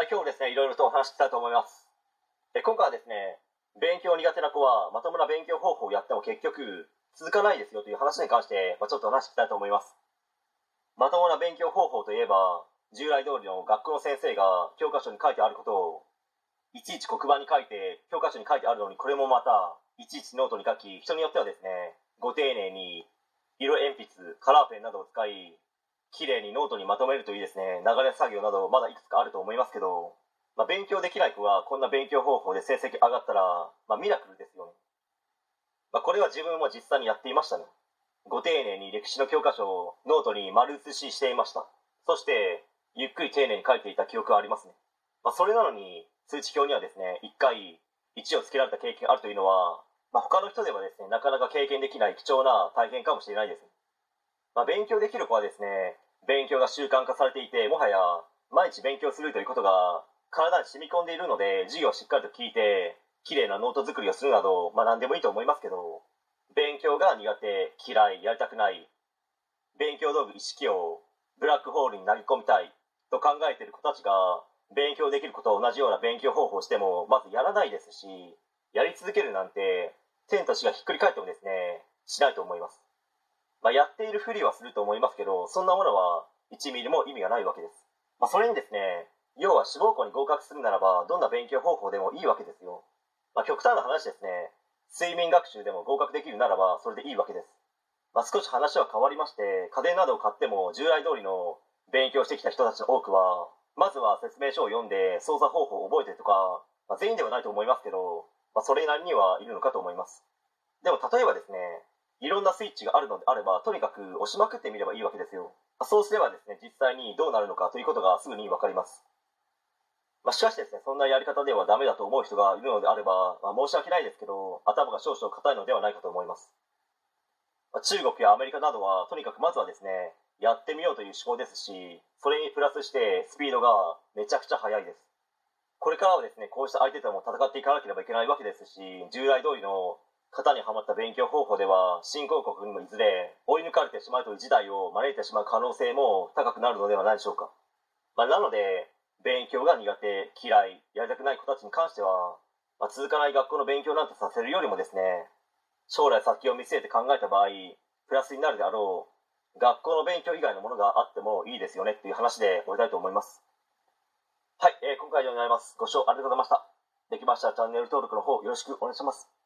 はい、今日もですね、いろいろとお話ししたいと思います。で今回はですね、勉強苦手な子はまともな勉強方法をやっても結局続かないですよという話に関して、まあ、ちょっと話していきたいと思います。まともな勉強方法といえば、従来通りの学校の先生が教科書に書いてあることを、いちいち黒板に書いて、教科書に書いてあるのにこれもまた、いちいちノートに書き、人によってはですね、ご丁寧に色鉛筆、カラーペンなどを使い、綺麗にノートにまとめるといいですね、流れ作業などまだいくつかあると思いますけど、まあ、勉強できない子がこんな勉強方法で成績上がったら、まあ、ミラクルですよね。まあ、これは自分も実際にやっていましたね。ご丁寧に歴史の教科書をノートに丸写ししていました。そして、ゆっくり丁寧に書いていた記憶がありますね。まあ、それなのに、通知表にはですね、1回1をつけられた経験があるというのは、まあ、他の人ではですね、なかなか経験できない貴重な体験かもしれないです。まあ、勉強できる子はですね、勉強が習慣化されていて、もはや毎日勉強するということが体に染み込んでいるので、授業をしっかりと聞いて、綺麗なノート作りをするなど、まあ、何でもいいと思いますけど、勉強が苦手、嫌い、やりたくない、勉強道具一式をブラックホールに投げ込みたいと考えている子たちが、勉強できることと同じような勉強方法をしても、まずやらないですし、やり続けるなんて、天と地がひっくり返ってもですね、しないと思います。まあ、やっているふりはすると思いますけど、そんなものは1ミリも意味がないわけです。まあ、それにですね、要は志望校に合格するならば、どんな勉強方法でもいいわけですよ。まあ、極端な話ですね、睡眠学習でも合格できるならば、それでいいわけです。まあ、少し話は変わりまして、家電などを買っても従来通りの勉強してきた人たちの多くは、まずは説明書を読んで操作方法を覚えてとか、まあ、全員ではないと思いますけど、まあ、それなりにはいるのかと思います。でも例えばですね、いろんなスイッチがあるのであれば、とにかく押しまくってみればいいわけですよ。そうすればですね、実際にどうなるのかということがすぐにわかります。まあ、しかしですね、そんなやり方ではダメだと思う人がいるのであれば、まあ、申し訳ないですけど、頭が少々硬いのではないかと思います。まあ、中国やアメリカなどは、とにかくまずはですね、やってみようという思考ですし、それにプラスしてスピードがめちゃくちゃ速いです。これからはですね、こうした相手とも戦っていかなければいけないわけですし、従来通りの型にはまった勉強方法では、新興国にもいずれ追い抜かれてしまうという事態を招いてしまう可能性も高くなるのではないでしょうか。まあ、なので、勉強が苦手、嫌い、やりたくない子たちに関しては、まあ、続かない学校の勉強なんてさせるよりもですね、将来先を見据えて考えた場合、プラスになるであろう、学校の勉強以外のものがあってもいいですよねっていう話で終わりたいと思います。はい、えー今回は以上になります。ご視聴ありがとうございました。できましたらチャンネル登録の方よろしくお願いします。